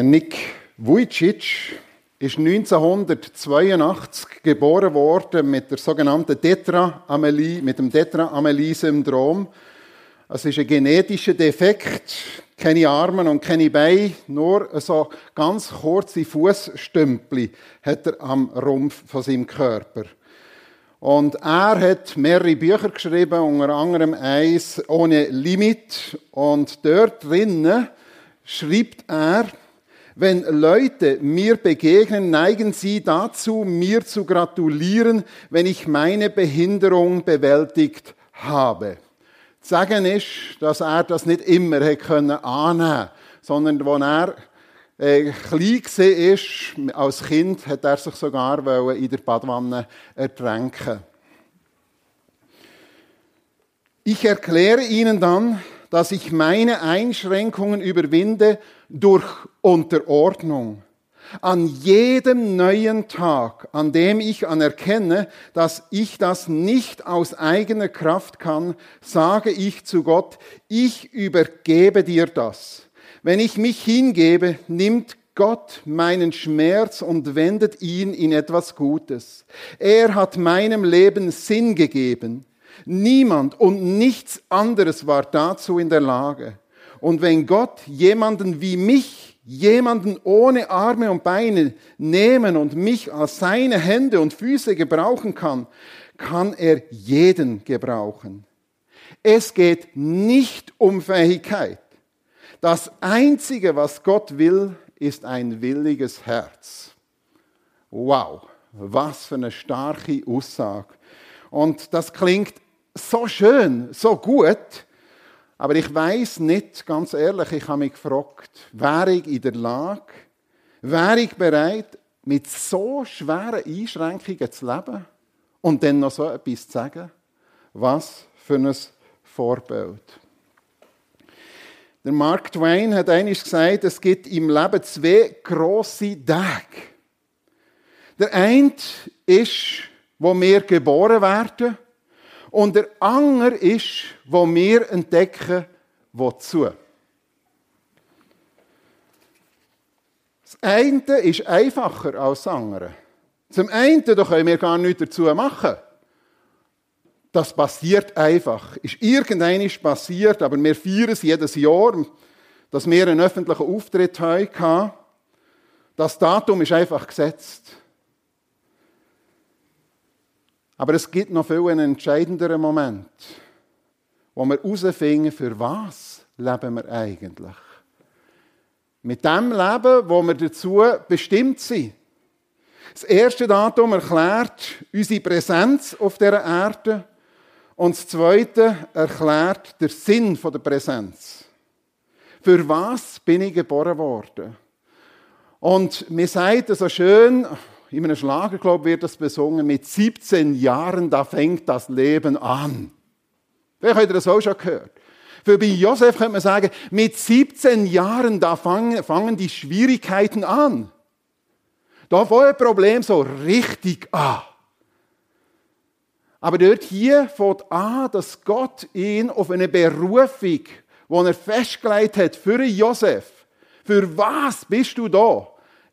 Der Nick Vujicic ist 1982 geboren worden mit der sogenannten Tetra-Amelie, mit dem Tetra-Amelie-Syndrom. Es ist ein genetischer Defekt, keine Arme und keine Beine, nur so ganz kurze Fußstümpel hat er am Rumpf von seinem Körper. Und er hat mehrere Bücher geschrieben, unter anderem eins ohne Limit. Und dort drinnen schreibt er, wenn Leute mir begegnen, neigen sie dazu, mir zu gratulieren, wenn ich meine Behinderung bewältigt habe. Sagen ist, dass er das nicht immer annehmen konnte, sondern als er äh, klein war, als Kind, hat er sich sogar in der Badwanne ertränken Ich erkläre Ihnen dann, dass ich meine Einschränkungen überwinde durch Unterordnung. An jedem neuen Tag, an dem ich anerkenne, dass ich das nicht aus eigener Kraft kann, sage ich zu Gott, ich übergebe dir das. Wenn ich mich hingebe, nimmt Gott meinen Schmerz und wendet ihn in etwas Gutes. Er hat meinem Leben Sinn gegeben. Niemand und nichts anderes war dazu in der Lage. Und wenn Gott jemanden wie mich, jemanden ohne Arme und Beine nehmen und mich als seine Hände und Füße gebrauchen kann, kann er jeden gebrauchen. Es geht nicht um Fähigkeit. Das Einzige, was Gott will, ist ein williges Herz. Wow, was für eine starke Aussage. Und das klingt so schön, so gut, aber ich weiß nicht, ganz ehrlich, ich habe mich gefragt, wäre ich in der Lage, wäre ich bereit, mit so schweren Einschränkungen zu leben und dann noch so etwas zu sagen? Was für ein Vorbild. Der Mark Twain hat eines gesagt, es gibt im Leben zwei grosse Tage. Der eine ist, wo wir geboren werden, und der andere ist, wo wir entdecken, wozu. Das eine ist einfacher als das andere. Zum einen da können wir gar nichts dazu machen. Das passiert einfach. Ist irgendeines passiert, aber wir feiern es jedes Jahr, dass wir einen öffentlichen Auftritt hatten. Das Datum ist einfach gesetzt. Aber es gibt noch viel einen entscheidenderen Moment, wo wir herausfinden, für was leben wir eigentlich. Mit dem Leben, wo wir dazu bestimmt sind. Das erste Datum erklärt unsere Präsenz auf dieser Erde und das zweite erklärt der Sinn der Präsenz. Für was bin ich geboren worden? Und mir sagt so schön, in einem Schlager, glaube ich, wird das besungen, mit 17 Jahren, da fängt das Leben an. Habt ihr das auch schon gehört. Für bei Josef könnte man sagen, mit 17 Jahren, da fangen, fangen die Schwierigkeiten an. Da fängt ein Problem so richtig an. Aber dort hier fängt an, dass Gott ihn auf eine Berufung, die er festgelegt hat für Josef, für was bist du da?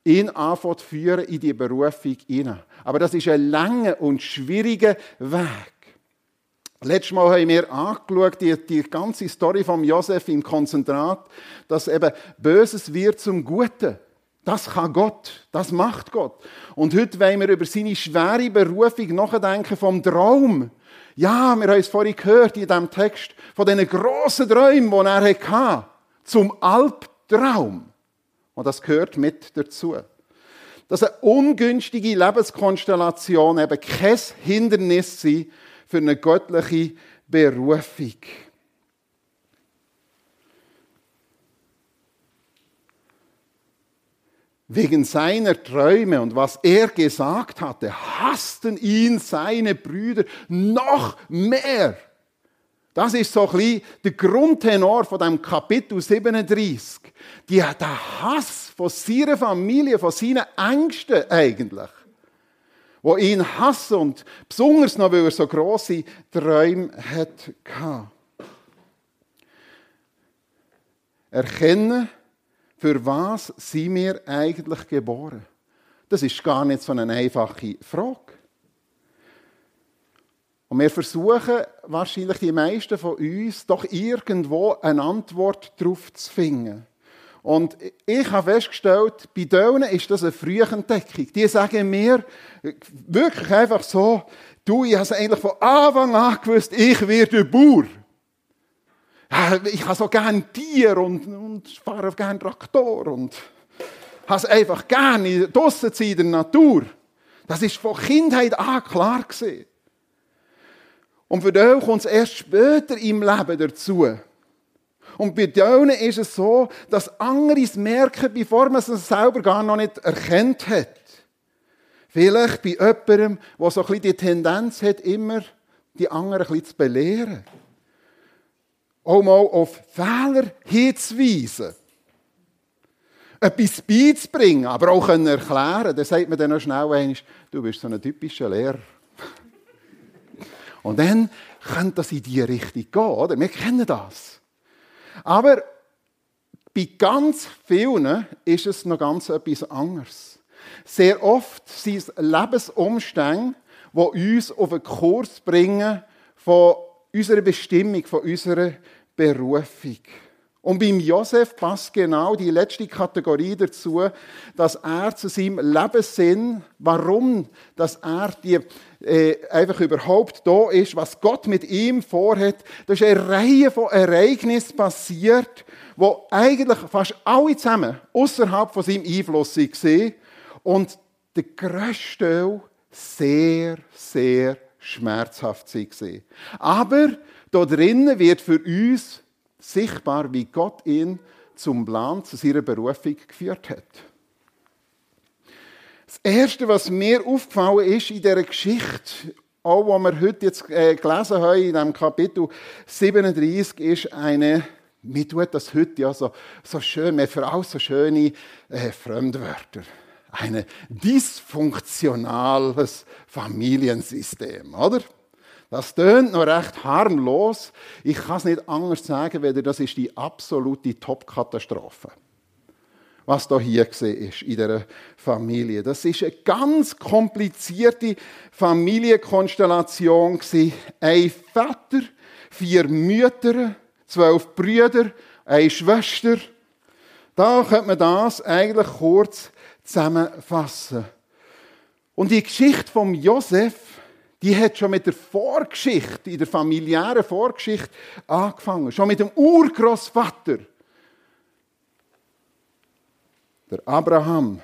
Ihn anfängt führen in die Berufung hinein. Aber das ist ein langer und schwieriger Weg. Letztes Mal haben wir angeschaut, die, die ganze Story von Josef im Konzentrat, dass eben Böses wird zum Guten. Das kann Gott, das macht Gott. Und heute wollen wir über seine schwere Berufung nachdenken vom Traum. Ja, wir haben es vorhin gehört in diesem Text, von diesen grossen Träumen, die er hatte, zum Albtraum. Und das gehört mit dazu. Dass eine ungünstige Lebenskonstellation eben kein Hindernis sei für eine göttliche Berufung. wegen seiner Träume und was er gesagt hatte, hassten ihn seine Brüder noch mehr. Das ist so ein bisschen der Grundtenor von dem Kapitel 37. Die, der Hass von seiner Familie, von seinen Ängsten eigentlich, wo ihn hassen und besonders noch, weil er so große Träume hat. Erkennen, Für was sind wir eigentlich geboren? Das ist gar nicht so eine einfache Frage. Und wir versuchen wahrscheinlich die meisten von uns doch irgendwo eine Antwort darauf zu finden. Und ich habe festgestellt, bei denen ist das eine Frühentdeckung. Die sagen mir wirklich einfach so, du, ich habe eigentlich von Anfang an gewusst, ich werde Bauer. Ich habe so gerne Tier und, und fahre gerne Traktor und habe es einfach gerne draussen in der Natur. Das ist von Kindheit an klar gewesen. Und für die kommt es erst später im Leben dazu. Und bei denen ist es so, dass andere es merken, bevor man es selber gar noch nicht erkennt hat. Vielleicht bei jemandem, der so ein die Tendenz hat, immer die anderen ein zu belehren. Auch mal auf Fehler hinzuweisen. Etwas beizubringen, aber auch erklären können. Dann sagt man dann noch schnell einmal, du bist so ein typischer Lehrer. Und dann könnte das in diese Richtung gehen, oder? Wir kennen das. Aber bei ganz vielen ist es noch ganz etwas anderes. Sehr oft sind es Lebensumstände, die uns auf einen Kurs bringen von unserer Bestimmung, von unserer Berufung. Und beim Josef passt genau die letzte Kategorie dazu, dass er zu seinem Lebenssinn, warum, dass er die, äh, einfach überhaupt da ist, was Gott mit ihm vorhat, da ist eine Reihe von Ereignissen passiert, wo eigentlich fast alle zusammen außerhalb von seinem Einfluss waren und der Teil sehr, sehr schmerzhaft war. Aber da drinnen wird für uns sichtbar, wie Gott ihn zum Plan, zu seiner Berufung geführt hat. Das Erste, was mir aufgefallen ist in dieser Geschichte, auch was wir heute jetzt äh, gelesen haben, in diesem Kapitel 37, ist eine, mir tut das heute ja so, so schön, mir für auch so schöne äh, Fremdwörter. Ein dysfunktionales Familiensystem, oder? Das tönt noch recht harmlos. Ich kann es nicht anders sagen, weder das ist die absolute Top-Katastrophe. Was da hier gesehen ist in der Familie. Das ist eine ganz komplizierte Familienkonstellation Ein Vater, vier Mütter, zwölf Brüder, eine Schwester. Da könnte man das eigentlich kurz zusammenfassen. Und die Geschichte von Josef die hat schon mit der Vorgeschichte, in der familiären Vorgeschichte angefangen. Schon mit dem Urgroßvater. Der Abraham,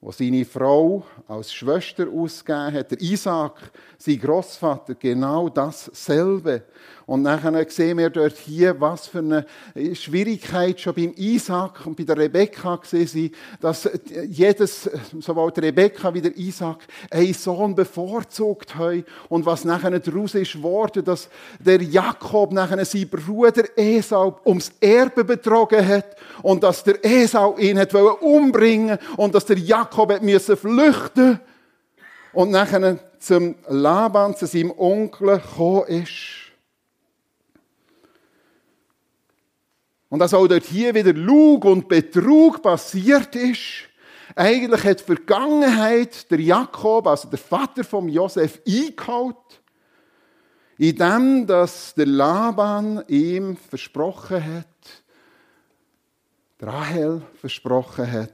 wo seine Frau als Schwester ausgegeben hat, der Isaac, sein Großvater, genau dasselbe. Und nachher sehen wir dort hier, was für eine Schwierigkeit schon beim Isaac und bei der Rebekka gesehen dass jedes, sowohl der Rebekka wie der Isaac, einen Sohn bevorzugt haben. Und was nachher daraus ist geworden, dass der Jakob nachher seinen Bruder Esau ums Erbe betrogen hat und dass der Esau ihn hat umbringen und dass der Jakob hat müssen flüchten und nachher zum Laban, zu seinem Onkel gekommen ist. Und dass auch dort hier wieder Lug und Betrug passiert ist. Eigentlich hat die Vergangenheit der Jakob, also der Vater von Josef, eingehaut, indem dass der Laban ihm versprochen hat, Rahel versprochen hat.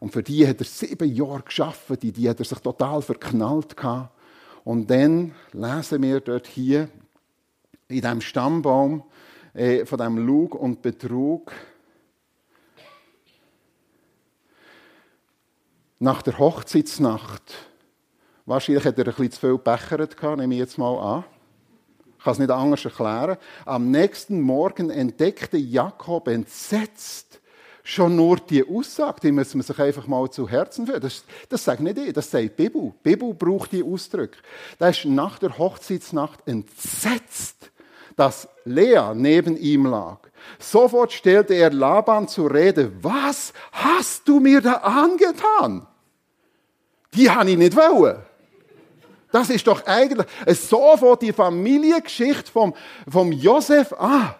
Und für die hat er sieben Jahre geschaffen, die, die hat er sich total verknallt gehabt. Und dann lesen wir dort hier in dem Stammbaum, äh, von dem Lug und Betrug. Nach der Hochzeitsnacht, wahrscheinlich hat er ein bisschen zu viel Bechert gehabt, nehme ich jetzt mal an. Ich kann es nicht anders erklären. Am nächsten Morgen entdeckte Jakob entsetzt schon nur die Aussage, die muss man sich einfach mal zu Herzen führen. Das, das sagt nicht ich, das sagt die Bibel. Die Bibel braucht die Ausdrücke. Da ist nach der Hochzeitsnacht entsetzt dass Lea neben ihm lag. Sofort stellte er Laban zur Rede, was hast du mir da angetan? Die habe ich nicht wollen. Das ist doch eigentlich sofort die Familiengeschichte vom, vom Josef an.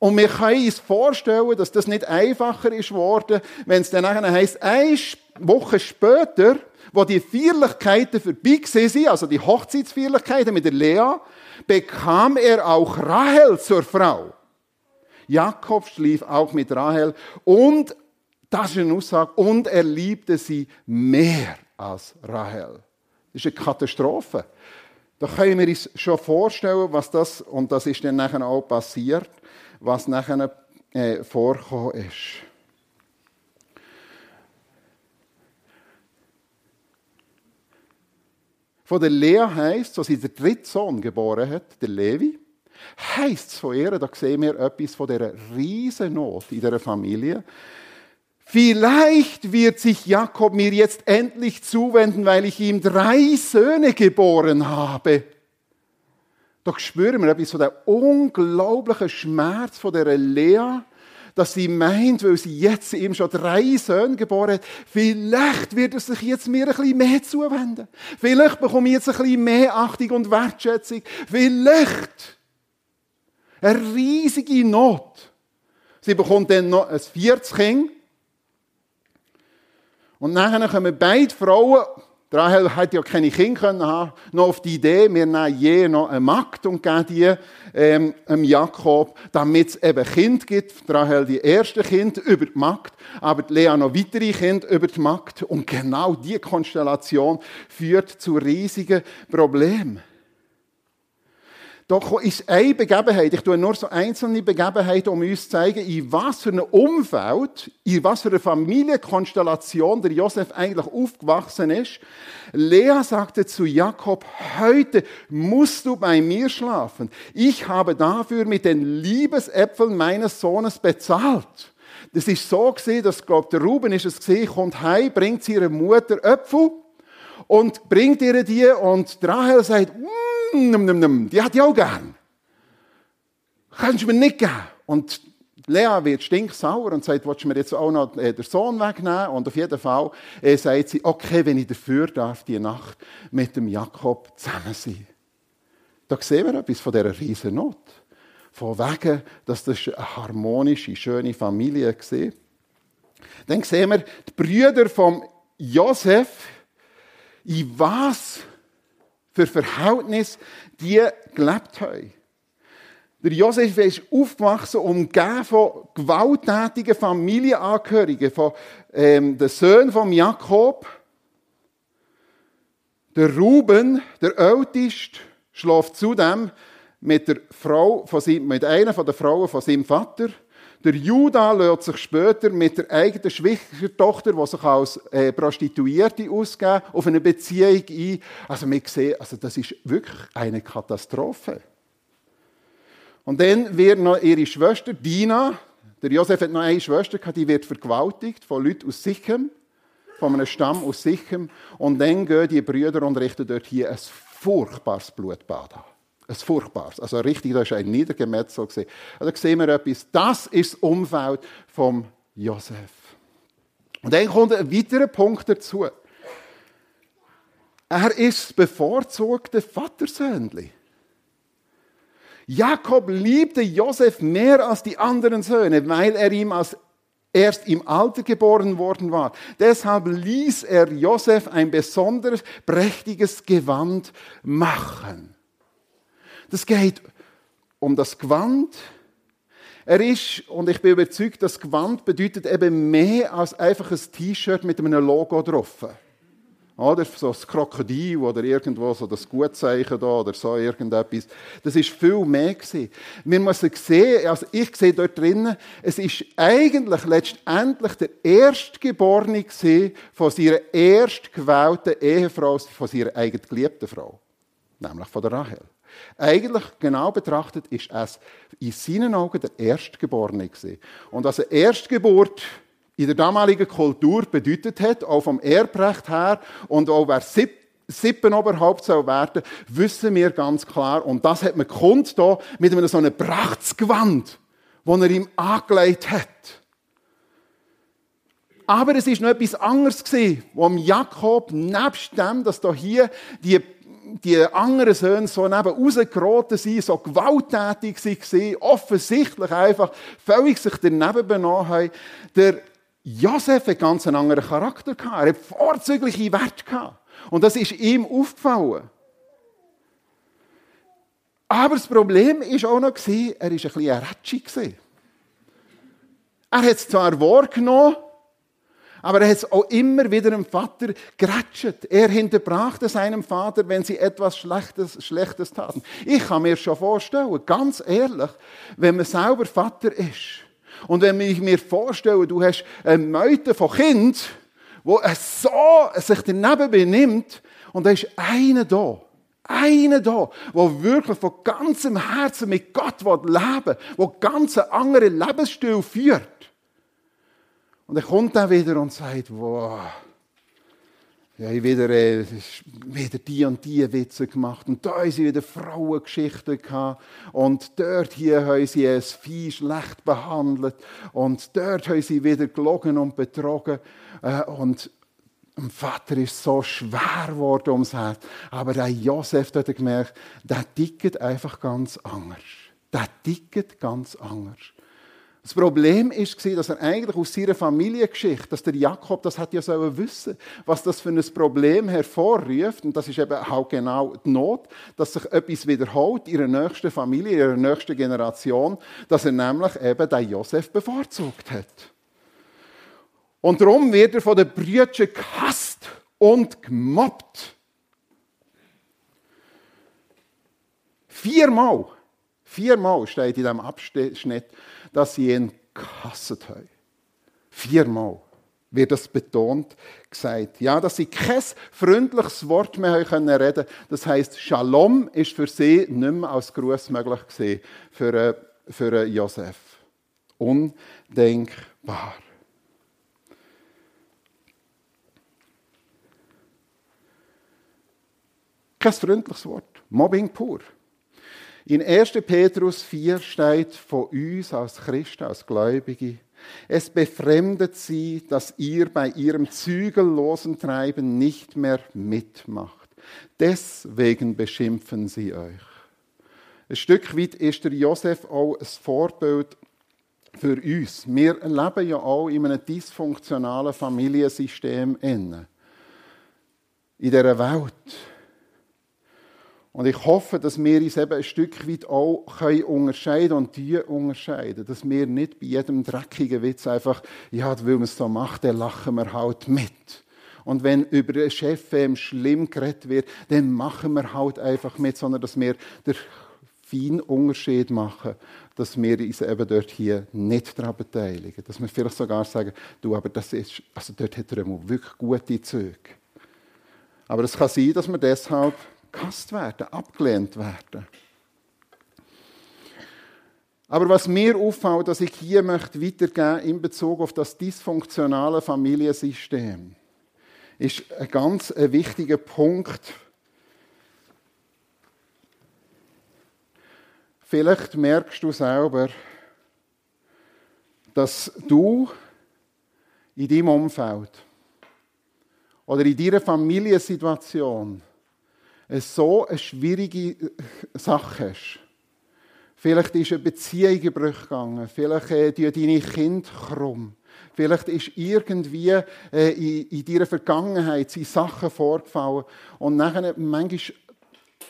Und wir können uns vorstellen, dass das nicht einfacher ist worden, wenn es dann nachher heisst, eine Woche später, wo die Feierlichkeiten vorbei sind, also die Hochzeitsfeierlichkeiten mit der Lea, bekam er auch Rahel zur Frau. Jakob schlief auch mit Rahel und, das ist eine Aussage, und er liebte sie mehr als Rahel. Das ist eine Katastrophe. Da können wir uns schon vorstellen, was das, und das ist dann nachher auch passiert, was nachher äh, vorgekommen ist. Von der Lea heisst, so sie der dritte Sohn geboren hat, der Levi, heisst es von ihr, da sehen wir etwas von dieser Riesennot in der Familie. Vielleicht wird sich Jakob mir jetzt endlich zuwenden, weil ich ihm drei Söhne geboren habe. Doch spüren wir etwas von dem unglaublichen Schmerz von der Lea, dass sie meint, weil sie jetzt ihm schon drei Söhne geboren hat, vielleicht wird er sich jetzt mir ein bisschen mehr zuwenden. Vielleicht bekomme ich jetzt ein bisschen mehr Achtung und Wertschätzung. Vielleicht. Eine riesige Not. Sie bekommt dann noch ein viertes Kind. Und nachher kommen beide Frauen Rahel hat ja keine Kinder können haben, noch auf die Idee, wir nehmen je noch eine Magd und geben die ähm, dem Jakob, damit es eben Kind gibt. Rahel die erste Kind über die Magd, aber Lea noch weitere Kinder über die Magd. Und genau diese Konstellation führt zu riesigen Problemen. Doch ist eine Begebenheit, ich tue nur so einzelne Begebenheiten, um uns zu zeigen, in was für einem Umfeld, in was für einer Familienkonstellation der Josef eigentlich aufgewachsen ist. Lea sagte zu Jakob, heute musst du bei mir schlafen. Ich habe dafür mit den Liebesäpfeln meines Sohnes bezahlt. Das ist so gesehen, dass, glaub, der Ruben ist es gesehen, kommt heim, bringt ihrer Mutter Äpfel und bringt ihr die und Rahel sagt, mm, nimm, nimm, nimm, die hat ich auch gern. Kannst du mir nicht geben? Und Lea wird stinksauer und sagt, willst du mir jetzt auch noch äh, den Sohn wegnehmen? Und auf jeden Fall äh, sagt sie, okay, wenn ich dafür darf, die Nacht mit dem Jakob zusammen sein. Da sehen wir etwas von dieser riesen Not. Von wegen, dass das eine harmonische, schöne Familie war. Dann sehen wir die Brüder von Josef, in was für Verhältnis die gelebt haben. Der Josef ist aufgewachsen, umgeben von gewalttätigen Familienangehörigen, von ähm, den Söhnen von Jakob. Der Ruben, der Älteste, schläft zudem mit der Frau von seinem, mit einer von der Frauen von seinem Vater. Der Judah lässt sich später mit der eigenen Schwiegertochter, die sich als äh, Prostituierte ausgeben, auf eine Beziehung ein. Also wir sehen, also das ist wirklich eine Katastrophe. Und dann wird noch ihre Schwester Dina, der Josef hat noch eine Schwester gehabt, die wird vergewaltigt von Leuten aus Sichem, von einem Stamm aus Sichem. Und dann gehen die Brüder und richten dort hier ein furchtbares Blutbad an. Ein furchtbares. Also richtig, da ist ein Niedergemetzel gesehen. Also sehen wir etwas. Das ist das Umfeld vom Josef. Und dann kommt ein weiterer Punkt dazu. Er ist bevorzugter Vatersöhnli. Jakob liebte Josef mehr als die anderen Söhne, weil er ihm als erst im Alter geboren worden war. Deshalb ließ er Josef ein besonders prächtiges Gewand machen. Das geht um das Gewand. Er ist, und ich bin überzeugt, das Gewand bedeutet eben mehr als einfach ein T-Shirt mit einem Logo drauf. Oder so das Krokodil oder irgendwo so das Gutzeichen da oder so irgendetwas. Das ist viel mehr gewesen. Wir müssen sehen, also ich sehe dort drinnen, es ist eigentlich letztendlich der Erstgeborene von seiner erstgewählten Ehefrau, von seiner eigenen geliebten Frau. Nämlich von der Rahel. Eigentlich, genau betrachtet, ist es in seinen Augen der Erstgeborene gewesen. Und eine Erstgeburt in der damaligen Kultur bedeutet hat, auch vom Erbrecht her und auch wer Sipp Sippenoberhaupt soll werden, wissen wir ganz klar. Und das hat man kund da mit einem so einem Prachtsgewand, das er ihm angelegt hat. Aber es ist noch etwas anderes gewesen, wo Jakob nebst dem, dass da hier die die anderen Söhne so neben rausgeraten sind, so gewalttätig waren, offensichtlich einfach völlig sich daneben benommen haben. Der Josef hat ganz einen anderen Charakter gehabt. Er hat vorzügliche Werte gehabt. Und das ist ihm aufgefallen. Aber das Problem war auch noch, er war ein bisschen rätschig. Er hat es zwar wahrgenommen, aber er hat auch immer wieder dem Vater geratscht. Er hinterbrachte seinem Vater, wenn sie etwas Schlechtes, Schlechtes taten. Ich kann mir schon vorstellen, ganz ehrlich, wenn man selber Vater ist und wenn ich mir vorstelle, du hast eine Meute von Kind, wo so sich daneben benimmt und da ist einer da, einer da, der wirklich von ganzem Herzen mit Gott leben will, der ganz einen anderen Lebensstil führt. Und er kommt dann wieder und sagt, wow, ja, ich wieder, äh, wieder die und die Witze gemacht. Und da haben sie wieder Frauengeschichten gehabt. Und dort hier haben sie ein Vieh schlecht behandelt. Und dort haben sie wieder gelogen und betrogen. Äh, und dem Vater ist so schwer geworden ums Herz. Aber der Josef hat gemerkt, der tickt einfach ganz anders. Der tickt ganz anders. Das Problem war, dass er eigentlich aus seiner Familiengeschichte, dass der Jakob das hat ja sollen wissen, was das für ein Problem hervorruft. Und das ist eben auch genau die Not, dass sich etwas wiederholt in ihrer nächsten Familie, in ihrer nächsten Generation, dass er nämlich eben den Josef bevorzugt hat. Und darum wird er von den Brüdern gehasst und gemobbt. Viermal, viermal steht in diesem Abschnitt, dass sie ihn gehasst haben. Viermal wird das betont gesagt. Ja, dass sie kein freundliches Wort mehr können reden Das heißt, Shalom ist für sie nicht mehr als Gruß möglich gewesen für, äh, für Josef. Undenkbar. Kein freundliches Wort. Mobbing pur. In 1. Petrus 4 steht von uns als Christen, als Gläubige, es befremdet sie, dass ihr bei ihrem zügellosen Treiben nicht mehr mitmacht. Deswegen beschimpfen sie euch. Ein Stück weit ist der Josef auch ein Vorbild für uns. Wir leben ja auch in einem dysfunktionalen Familiensystem. In dieser Welt und ich hoffe, dass wir uns eben ein Stück weit auch unterscheiden und die unterscheiden. Dass wir nicht bei jedem dreckigen Witz einfach, ja, weil man es so macht, dann lachen wir halt mit. Und wenn über den Chef schlimm geredet wird, dann machen wir halt einfach mit, sondern dass wir den feinen Unterschied machen, dass wir uns eben dort hier nicht daran beteiligen. Dass wir vielleicht sogar sagen, du, aber das ist, also dort hat er wirklich gute Züge. Aber es kann sein, dass wir deshalb gehasst werden, abgelehnt werden. Aber was mir auffällt, dass ich hier möchte weitergeben in Bezug auf das dysfunktionale Familiensystem, ist ein ganz wichtiger Punkt. Vielleicht merkst du selber, dass du in deinem Umfeld oder in deiner Familiensituation so eine schwierige äh, Sache hast, vielleicht ist eine Beziehung in Bruch gegangen, vielleicht äh, deine Kinder krumm, vielleicht ist irgendwie äh, in, in deiner Vergangenheit sind Sachen vorgefallen und nachher manchmal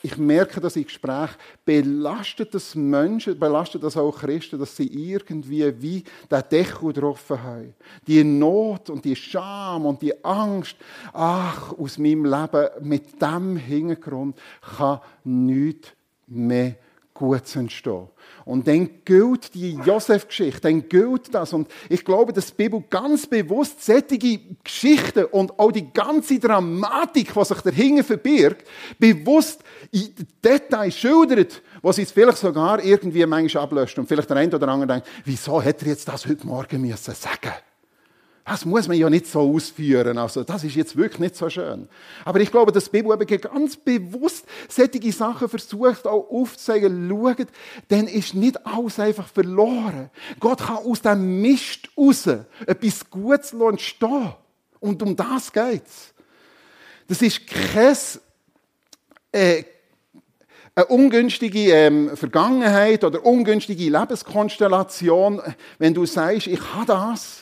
ich merke das in Gesprächen, belastet das Menschen, belastet das auch Christen, dass sie irgendwie wie den Deckel getroffen haben. Die Not und die Scham und die Angst, ach, aus meinem Leben mit dem Hintergrund kann nichts mehr Gutes entstehen. Und dann gilt die Josef-Geschichte, dann gilt das. Und ich glaube, dass die Bibel ganz bewusst sättige Geschichten und auch die ganze Dramatik, die sich dahinter verbirgt, bewusst in Details schildert, was sie vielleicht sogar irgendwie manchmal ablöscht. Und vielleicht der eine oder andere denkt, wieso hätte er jetzt das heute Morgen müssen sagen das muss man ja nicht so ausführen. Also, das ist jetzt wirklich nicht so schön. Aber ich glaube, dass die Bibel eben ganz bewusst solche Sachen versucht auch aufzuzeigen. Schaut, dann ist nicht alles einfach verloren. Gott kann aus dem Mist raus etwas Gutes entstehen. Und um das geht's. Das ist kein äh, eine ungünstige ähm, Vergangenheit oder ungünstige Lebenskonstellation, wenn du sagst, ich habe das,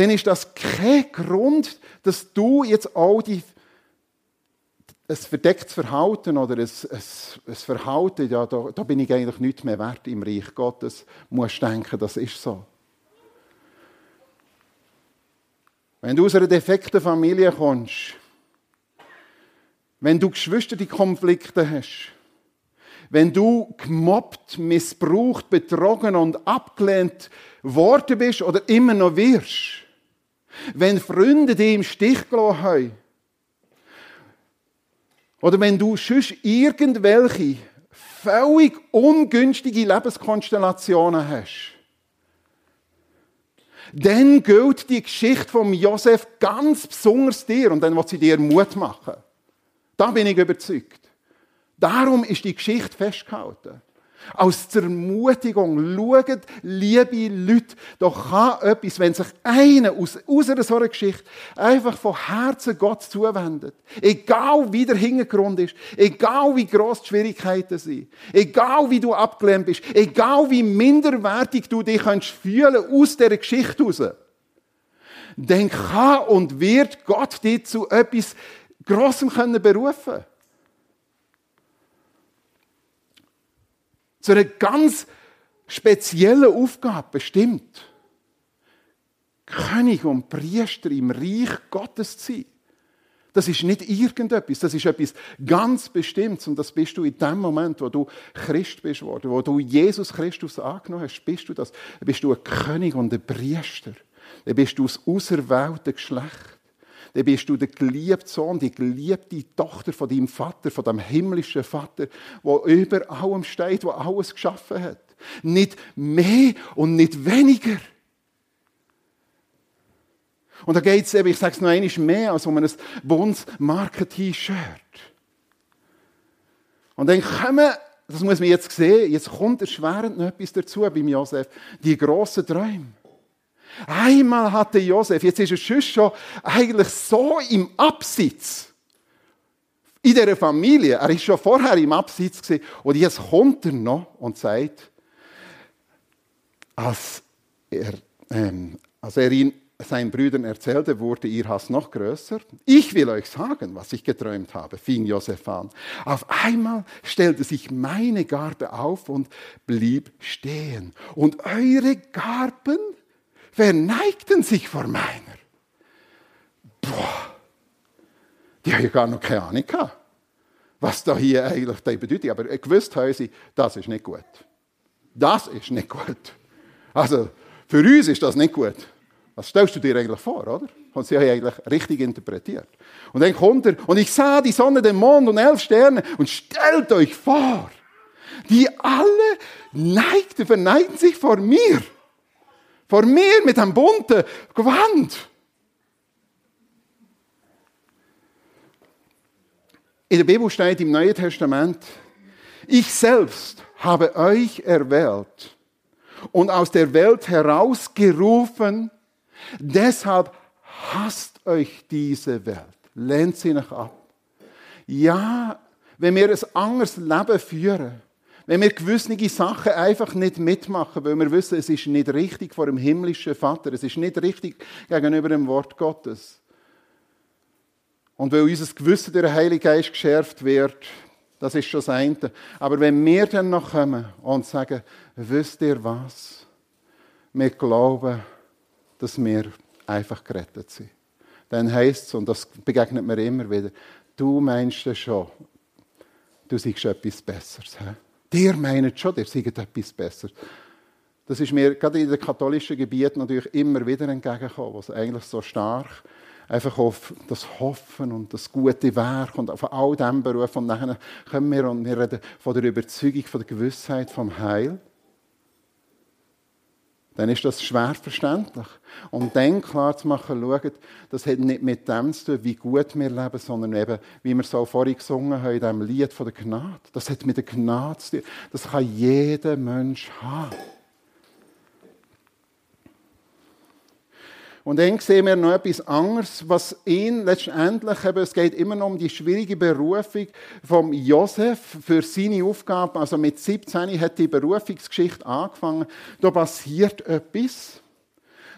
dann ist das kein Grund, dass du jetzt all die ein verdecktes Verhalten oder ein, ein, ein Verhalten, ja, da, da, bin ich eigentlich nicht mehr wert im Reich Gottes, musst denken, das ist so. Wenn du aus einer defekten Familie kommst, wenn du Geschwisterkonflikte hast, wenn du gemobbt, missbraucht, betrogen und abgelehnt worden bist oder immer noch wirst, wenn Freunde dich im Stich gelassen haben, oder wenn du sonst irgendwelche völlig ungünstige Lebenskonstellationen hast, dann gilt die Geschichte von Josef ganz besonders dir und dann wird sie dir Mut machen. Da bin ich überzeugt. Darum ist die Geschichte festgehalten. Als Zermutigung, schaut, liebe Leute, da kann etwas, wenn sich einer aus, aus einer solchen Geschichte einfach von Herzen Gott zuwendet, egal wie der Hintergrund ist, egal wie gross die Schwierigkeiten sind, egal wie du abgelehnt bist, egal wie minderwertig du dich kannst fühlen aus dieser Geschichte heraus, dann kann und wird Gott dich zu etwas Grossem können berufen zu einer ganz speziellen Aufgabe bestimmt. König und Priester im Reich Gottes zu sein. Das ist nicht irgendetwas, das ist etwas ganz Bestimmtes. Und das bist du in dem Moment, wo du Christ bist worden, wo du Jesus Christus angenommen hast, bist du das. Dann bist du ein König und ein Priester. Dann bist du aus auserwählten Geschlecht dann bist du der geliebte Sohn, die geliebte Tochter von deinem Vater, von dem himmlischen Vater, der über allem steht, der alles geschaffen hat. Nicht mehr und nicht weniger. Und da geht es eben, ich sage es noch einmal, mehr als um ein Bundsmarken-T-Shirt. Und dann kommen, das muss man jetzt sehen, jetzt kommt erschwerend noch etwas dazu beim Josef, die grossen Träume. Einmal hatte Josef, jetzt ist er schon eigentlich so im Absitz in dieser Familie. Er ist schon vorher im Absitz gewesen. Und jetzt kommt er noch und sagt, als er, ähm, als er ihn seinen Brüdern erzählte, wurde ihr Hass noch größer. Ich will euch sagen, was ich geträumt habe, fing Josef an. Auf einmal stellte sich meine Garbe auf und blieb stehen. Und eure Garben verneigten sich vor meiner. Boah, die haben ja gar noch keine Ahnung gehabt, was da hier eigentlich bedeutet. Aber gewusst haben sie, das ist nicht gut. Das ist nicht gut. Also, für uns ist das nicht gut. Was stellst du dir eigentlich vor, oder? Und sie haben eigentlich richtig interpretiert. Und dann kommt er, und ich sah die Sonne, den Mond und elf Sterne, und stellt euch vor, die alle neigten, verneigten sich vor mir. Vor mir mit einem bunten Gewand. In der Bibel steht im Neuen Testament, ich selbst habe euch erwählt und aus der Welt herausgerufen, deshalb hasst euch diese Welt, lehnt sie nach ab. Ja, wenn wir ein anderes Leben führen, wenn wir gewisse Sachen einfach nicht mitmachen, weil wir wissen, es ist nicht richtig vor dem himmlischen Vater, es ist nicht richtig gegenüber dem Wort Gottes. Und weil unser Gewissen durch den Heiligen Geist geschärft wird, das ist schon das eine. Aber wenn wir dann noch kommen und sagen, wisst ihr was? Wir glauben, dass wir einfach gerettet sind. Dann heisst es, und das begegnet mir immer wieder, du meinst ja schon, du siehst etwas Besseres. He? Der meint schon, der sagt etwas besser. Das ist mir gerade in den katholischen Gebieten natürlich immer wieder entgegengekommen, was eigentlich so stark einfach auf das Hoffen und das gute Werk und auf all dem berufen. Und dann kommen wir und wir reden von der Überzeugung, von der Gewissheit vom Heil dann ist das schwer verständlich. Und dann klar zu machen, schaut, das hat nicht mit dem zu tun, wie gut wir leben, sondern eben, wie wir so vorhin gesungen haben, in diesem Lied von der Gnade. Das hat mit der Gnade zu tun. Das kann jeder Mensch haben. Und dann sehen wir noch etwas anderes, was ihn letztendlich, eben, es geht immer noch um die schwierige Berufung von Josef für seine Aufgabe. Also mit 17 hat die Berufungsgeschichte angefangen. Da passiert etwas.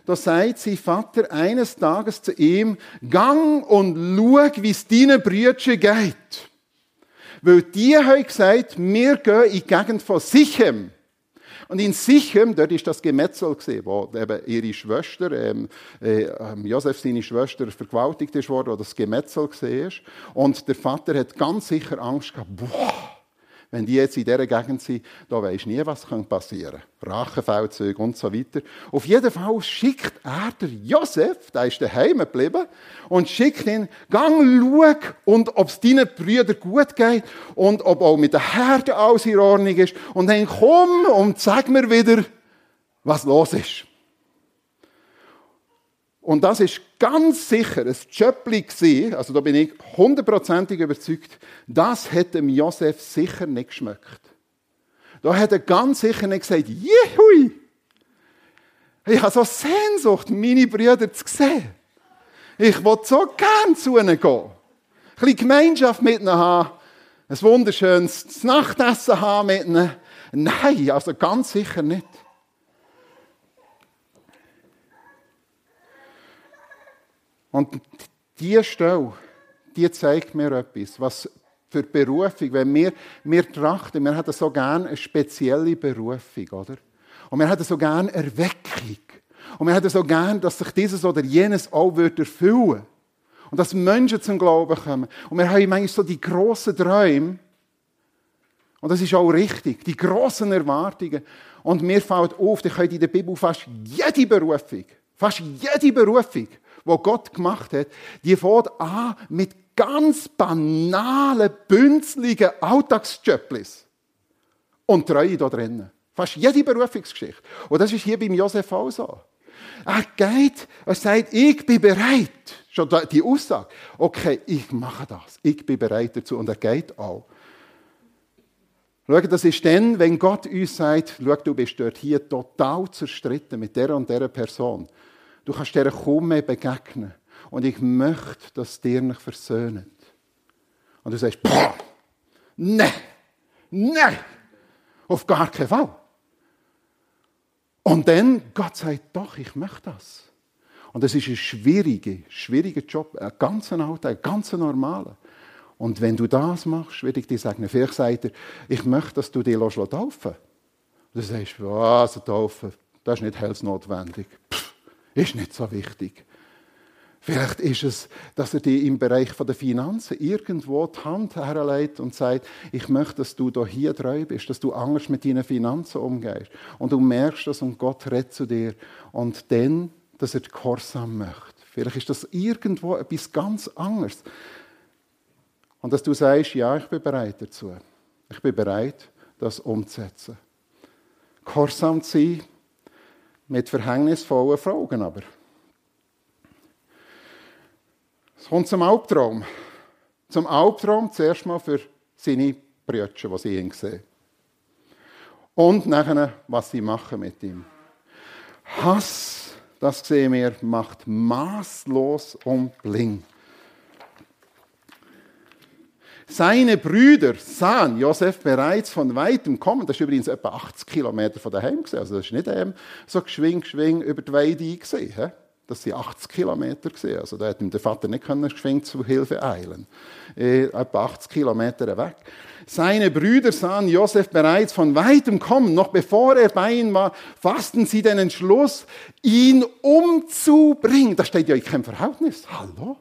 Da sagt sein Vater eines Tages zu ihm, gang und schau, wie es deinen Brüdern geht. Weil die haben gesagt, wir gehen in die Gegend von Sichem. Und in Sichem, dort ist das Gemetzel gesehen, wo eben ihre Schwester, ähm, äh, ähm, Josef seine Schwester vergewaltigt ist worden, wo das Gemetzel gesehen ist. Und der Vater hat ganz sicher Angst gehabt, boah, wenn die jetzt in dieser Gegend sind, da weisst nie, was passieren kann. Rachefeldzüge und so weiter. Auf jeden Fall schickt er der Josef, der ist daheim geblieben, und schickt ihn, gang, schau, und ob es deinen Brüdern gut geht, und ob auch mit der Herde alles in Ordnung ist, und dann komm und sag mir wieder, was los ist. Und das ist ganz sicher ein Jöppli also da bin ich hundertprozentig überzeugt, das hätte dem Josef sicher nicht geschmeckt. Da hätte er ganz sicher nicht gesagt, Jehui! Ich habe so Sehnsucht, meine Brüder zu sehen. Ich will so gern zu ihnen gehen. Ein bisschen Gemeinschaft mit ihnen haben. Ein wunderschönes Nachtessen haben mit ihnen. Nein, also ganz sicher nicht. Und diese Stelle, die zeigt mir etwas, was für Berufung, wenn wir, wir trachten, wir hätten so gerne eine spezielle Berufung, oder? Und wir hätten so gerne Erweckung. Und wir hätten so gerne, dass sich dieses oder jenes auch erfüllen würde. Und dass Menschen zum Glauben kommen. Und wir haben manchmal so die grossen Träume. Und das ist auch richtig. Die grossen Erwartungen. Und mir fällt auf, ich könnt in der Bibel fast jede Berufung, fast jede Berufung wo Gott gemacht hat, die fängt an mit ganz banalen, bünzligen Alltagsjöpplis. Und Treue da drinnen. Fast jede Berufungsgeschichte. Und das ist hier beim Josef auch so. Er geht und sagt, ich bin bereit. Schon die Aussage. Okay, ich mache das. Ich bin bereit dazu. Und er geht auch. Schau, das ist dann, wenn Gott uns sagt, schau, du bist dort hier total zerstritten mit der und der Person. Du kannst dieser kaum mehr begegnen. Und ich möchte, dass dir nicht versöhnt. Und du sagst, boah, nein, nein, auf gar keinen Fall. Und dann, Gott sagt, doch, ich möchte das. Und das ist ein schwieriger, schwieriger Job, ein ganz alter, ein ganz normaler. Und wenn du das machst, würde ich dir sagen, vielleicht sagt er, ich möchte, dass du dich taufen lässt. Und du sagst, was, taufen, das ist nicht hellsnotwendig. Ist nicht so wichtig. Vielleicht ist es, dass er dir im Bereich der Finanzen irgendwo die Hand herleitet und sagt, ich möchte, dass du hier treu bist, dass du anders mit deinen Finanzen umgehst. Und du merkst das und Gott redet zu dir. Und dann, dass er Gehorsam möchte. Vielleicht ist das irgendwo etwas ganz anderes. Und dass du sagst, ja, ich bin bereit dazu. Ich bin bereit, das umzusetzen. Gehorsam zu sein, mit verhängnisvollen Fragen aber. Es kommt zum Albtraum. Zum Albtraum zuerst mal für seine Brüder, die sie ihn sehen. Und nachher, was sie machen mit ihm. Hass, das sehen wir, macht maßlos und blind. Seine Brüder sahen Josef bereits von weitem kommen. Das ist übrigens etwa 80 Kilometer von daheim gesehen. Also das ist nicht ähm, so geschwing, geschwing über die Weide gesehen. He? Das sind 80 Kilometer gesehen. Also da hätte ihm der Vater nicht können geschwingt zu Hilfe eilen. Äh, etwa 80 Kilometer weg. Seine Brüder sahen Josef bereits von weitem kommen. Noch bevor er bei ihnen war, fassten sie den Entschluss, ihn umzubringen. Das steht ja in keinem Verhältnis. Hallo?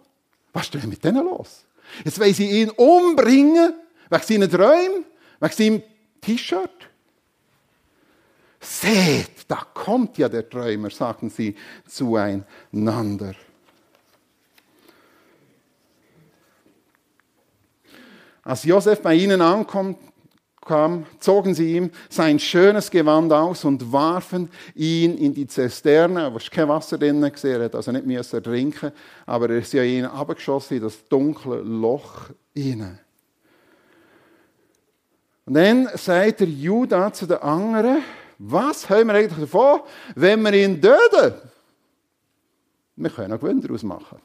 Was ist denn mit denen los? Jetzt wollen sie ihn umbringen, wegen seinen Träumen, wegen seinem T-Shirt. Seht, da kommt ja der Träumer, sagten sie zueinander. Als Josef bei ihnen ankommt, kam, zogen sie ihm sein schönes Gewand aus und warfen ihn in die Zisterne. Da war kein Wasser drin, er hat also nicht müssen trinken, aber er ist ja ihn abgeschossen in das dunkle Loch hinein. Und dann sagt der Judah zu den anderen, was haben wir eigentlich davon, wenn wir ihn töten? wir können auch Gewinn daraus machen.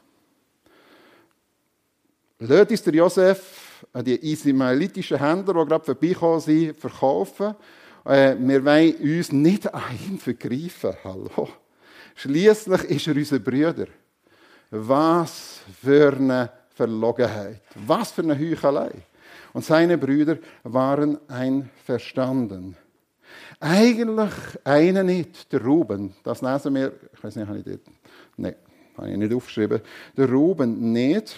Lasst uns der Josef an die ismaelitischen Händler, die gerade vorbeikommen sind, verkaufen. Äh, wir wollen uns nicht an ihm vergreifen. Hallo. Schließlich ist er unser Bruder. Was für eine Verlogenheit. Was für eine Heuchelei. Und seine Brüder waren einverstanden. Eigentlich einer nicht, der Ruben. Das lesen wir, ich weiß nicht, habe ich das, nein, habe ich nicht aufgeschrieben. Der Ruben nicht.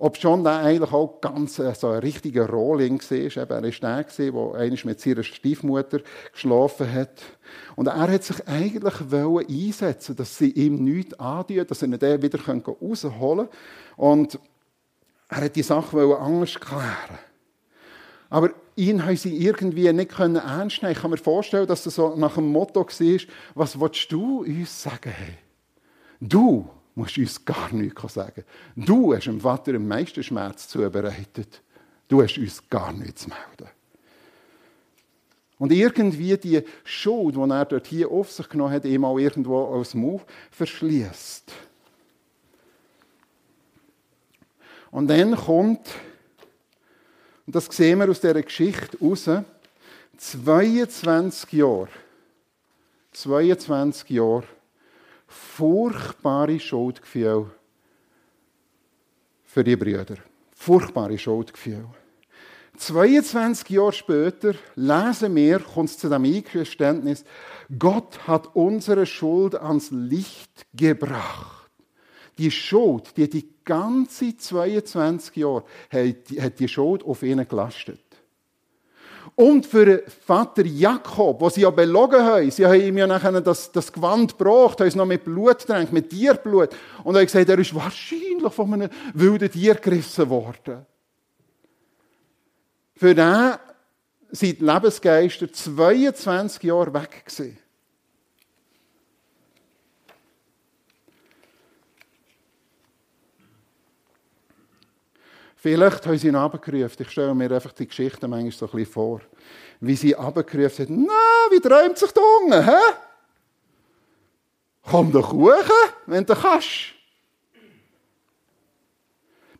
Ob schon der eigentlich auch ganz äh, so ein richtiger Rohling war. Eben, er war der, der einmal mit seiner Stiefmutter geschlafen hat. Und er hat sich eigentlich einsetzen dass sie ihm nichts antun, dass er ihn wieder rausholen kann. Und er hat die Sache anders klären. Aber ihn haben sie irgendwie nicht ernst nehmen Ich kann mir vorstellen, dass das so nach dem Motto war, was willst du uns sagen? Du musst uns gar nichts sagen. Du hast dem Vater den meisten Schmerz zubereitet. Du hast uns gar nichts zu melden. Und irgendwie die Schuld, die er dort hier auf sich genommen hat, ihm auch irgendwo aus dem Mund verschließt. Und dann kommt, und das sehen wir aus dieser Geschichte raus, 22 Jahre, 22 Jahre furchtbare Schuldgefühle für die Brüder. Furchtbare Schuldgefühle. 22 Jahre später lesen wir, kommt es zu dem Eingeständnis, Gott hat unsere Schuld ans Licht gebracht. Die Schuld, die die ganze 22 Jahre hat die Schuld auf ihn gelastet. Und für Vater Jakob, wo sie ja belogen haben, sie haben ihm ja nachher das, das Gewand gebracht, haben es noch mit Blut gedrängt, mit Tierblut. Und hat gesagt, er ist wahrscheinlich von einem wilden Tier gerissen worden. Für den sind die Lebensgeister 22 Jahre weg gewesen. Vielleicht haben sie ihn abgerufen. Ich stelle mir einfach die Geschichte manchmal so ein bisschen vor. Wie sie abgerufen haben. Na, wie träumt sich da unten, hä? Komm doch hoch, wenn du kannst.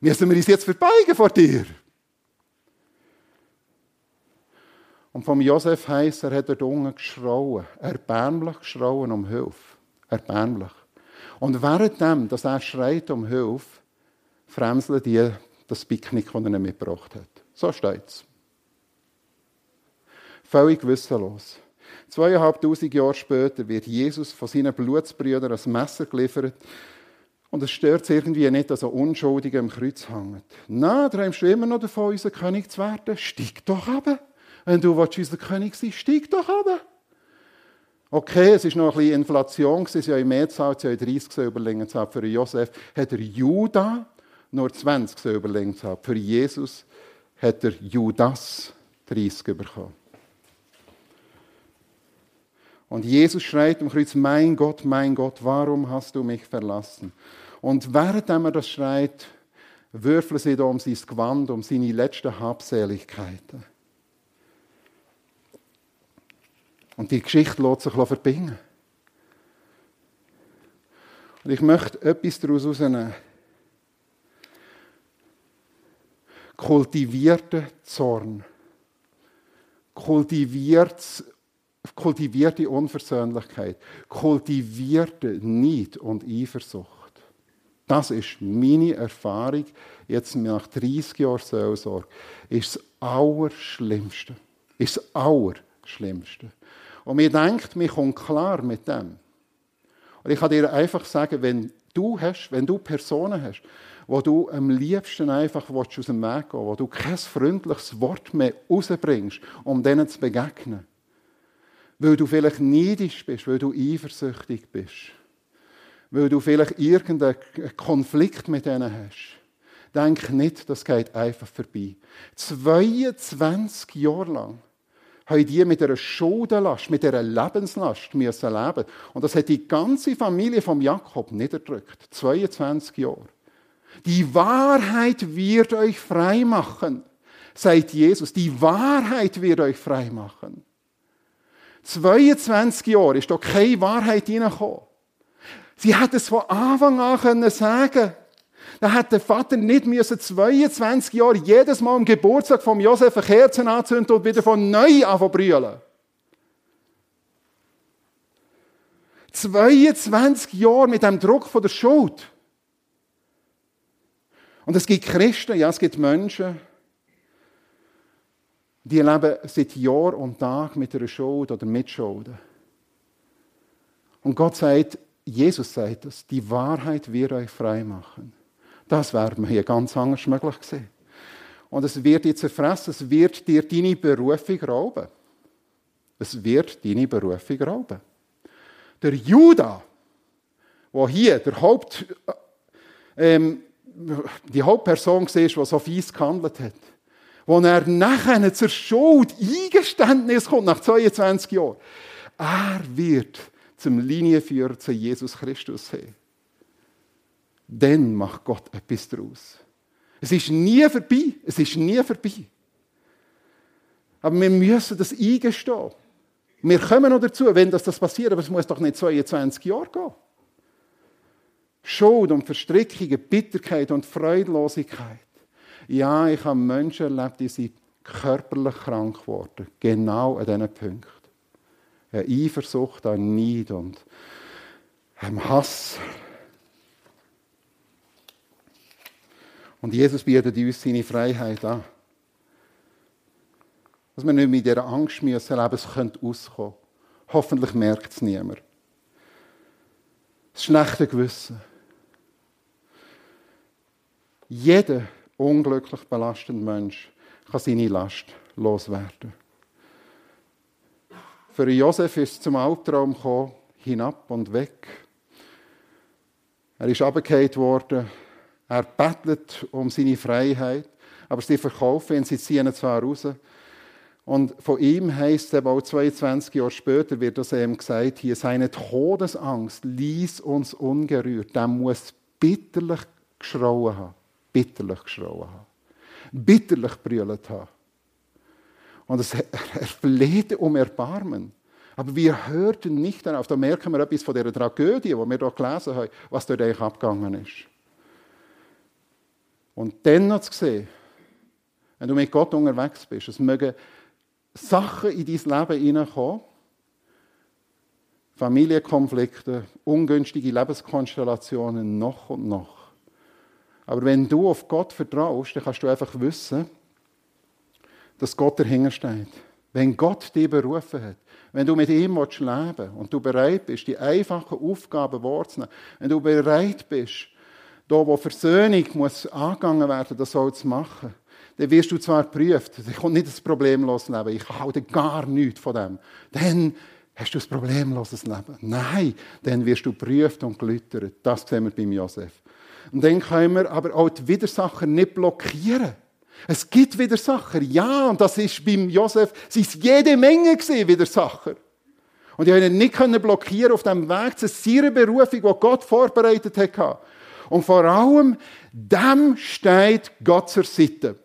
Müssen wir uns jetzt verbeugen vor dir? Und vom Josef heisst, er hat dort unten geschrauen. Erbärmlich geschrauen um Hilfe. Erbärmlich. Und währenddem, dass er schreit um Hilfe, fremseln die das Picknick, das er mitgebracht hat. So steht es. Völlig wissenlos. Zweieinhalbtausend Jahre später wird Jesus von seinen Blutsbrüdern als Messer geliefert. Und es stört es irgendwie nicht, dass er unschuldig am Kreuz hängt. Nein, träumst du immer noch davon, unser König zu werden? Steig doch ab. Wenn du unser König sein steig doch ab. Okay, es war noch ein bisschen Inflation, es ja in Mehrzahl, es ja in 30 Silberlingenzahl. Für Josef hat er Judah nur 20 Silberlinge hat. Für Jesus hat er Judas 30 bekommen. Und Jesus schreit am Kreuz, mein Gott, mein Gott, warum hast du mich verlassen? Und während er das schreit, würfeln sie da um sein Gewand, um seine letzten Habseligkeiten. Und die Geschichte lässt sich verbinden. Und ich möchte etwas daraus herausnehmen. Kultivierter Zorn, kultivierte Unversöhnlichkeit, kultivierte Neid und Eifersucht. Das ist meine Erfahrung, jetzt nach 30 Jahren Seelsorge, ist das Allerschlimmste. Ist das Allerschlimmste. Und mir denkt, mir kommt klar mit dem. Und ich kann dir einfach sagen, wenn du hast, wenn du Personen hast, wo du am liebsten einfach aus dem Weg gehen wo du kein freundliches Wort mehr rausbringst, um denen zu begegnen. Weil du vielleicht neidisch bist, weil du eifersüchtig bist, weil du vielleicht irgendeinen Konflikt mit denen hast. Denk nicht, das geht einfach vorbei. 22 Jahre lang haben die mit einer Schuldenlast, mit einer Lebenslast leben. Und das hat die ganze Familie von Jakob niederdrückt. 22 Jahre. Die Wahrheit wird euch frei machen, sagt Jesus. Die Wahrheit wird euch frei machen. 22 Jahre ist doch keine Wahrheit hineingekommen. Sie hätten es von Anfang an können sagen Da hätte der Vater nicht müssen 22 Jahre jedes Mal am Geburtstag von Josef eine Kerze anzünden und wieder von neu anfangen brüllen. 22 Jahre mit dem Druck von der Schuld. Und es gibt Christen, ja, es gibt Menschen, die leben seit Jahr und Tag mit einer Schuld oder mit Schulden. Und Gott sagt, Jesus sagt das, die Wahrheit wird euch frei machen. Das wäre mir hier ganz anders möglich gewesen. Und es wird dich zerfressen, es wird dir deine Berufung rauben. Es wird deine Berufung rauben. Der Judah, wo hier der Haupt, ähm, die Hauptperson war, die so fies gehandelt hat, wo er nachher zur Schuld Eingeständnis kommt, nach 22 Jahren, er wird zum Linienführer zu Jesus Christus hin. Dann macht Gott etwas daraus. Es ist nie vorbei. Es ist nie vorbei. Aber wir müssen das eingestehen. Wir kommen noch dazu, wenn das, das passiert, aber es muss doch nicht 22 Jahre gehen. Schuld und Verstrickungen, Bitterkeit und Freudlosigkeit. Ja, ich habe Menschen erlebt, die sind körperlich krank geworden. Genau an diesen Punkten. Eine Eifersucht an Neid und einem Hass. Und Jesus bietet uns seine Freiheit an. Dass wir nicht mit dieser Angst müssen es könnte auskommen. Hoffentlich merkt es niemand. Das schlechte Gewissen. Jeder unglücklich belastende Mensch kann seine Last loswerden. Für Josef ist es zum Albtraum gekommen, hinab und weg. Er ist abgekehrt worden. Er bettelt um seine Freiheit, aber sie verkaufen ihn, sie ziehen ihn zwar raus. Und von ihm heißt es auch 22 Jahre später, wird das ihm gesagt, hier seine Todesangst ließ uns ungerührt. Der muss bitterlich geschrauen haben. Bitterlich geschrauen haben. Bitterlich brüllt haben. Und er flehte um Erbarmen. Aber wir hörten nicht darauf. Da merken wir etwas von der Tragödie, die wir hier gelesen haben, was dort eigentlich abgegangen ist. Und dann noch zu sehen, wenn du mit Gott unterwegs bist, es mögen Sachen in dein Leben hineinkommen, Familienkonflikte, ungünstige Lebenskonstellationen noch und noch. Aber wenn du auf Gott vertraust, dann kannst du einfach wissen, dass Gott dahinter steht. Wenn Gott dich berufen hat, wenn du mit ihm leben willst und du bereit bist, die einfachen Aufgaben wahrzunehmen, wenn du bereit bist, da wo Versöhnung muss angegangen werden, das soll zu machen, dann wirst du zwar geprüft, dann kommt nicht das problemlose Leben, ich halte gar nichts von dem. Dann hast du ein problemloses Leben. Nein, dann wirst du geprüft und gelüttert. Das sehen wir beim Josef. Und dann können wir aber auch die Widersacher nicht blockieren. Es gibt Widersacher, ja, und das ist beim Josef, es ist jede Menge gesehen Widersacher. Und die können nicht blockieren auf dem Weg zu seiner Berufung, die Gott vorbereitet hat. Und vor allem, dem steht Gott zur Seite.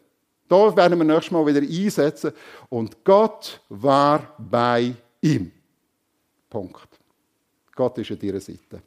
Da werden wir nächstes Mal wieder einsetzen. Und Gott war bei ihm. Punkt. Gott ist an ihrer Seite.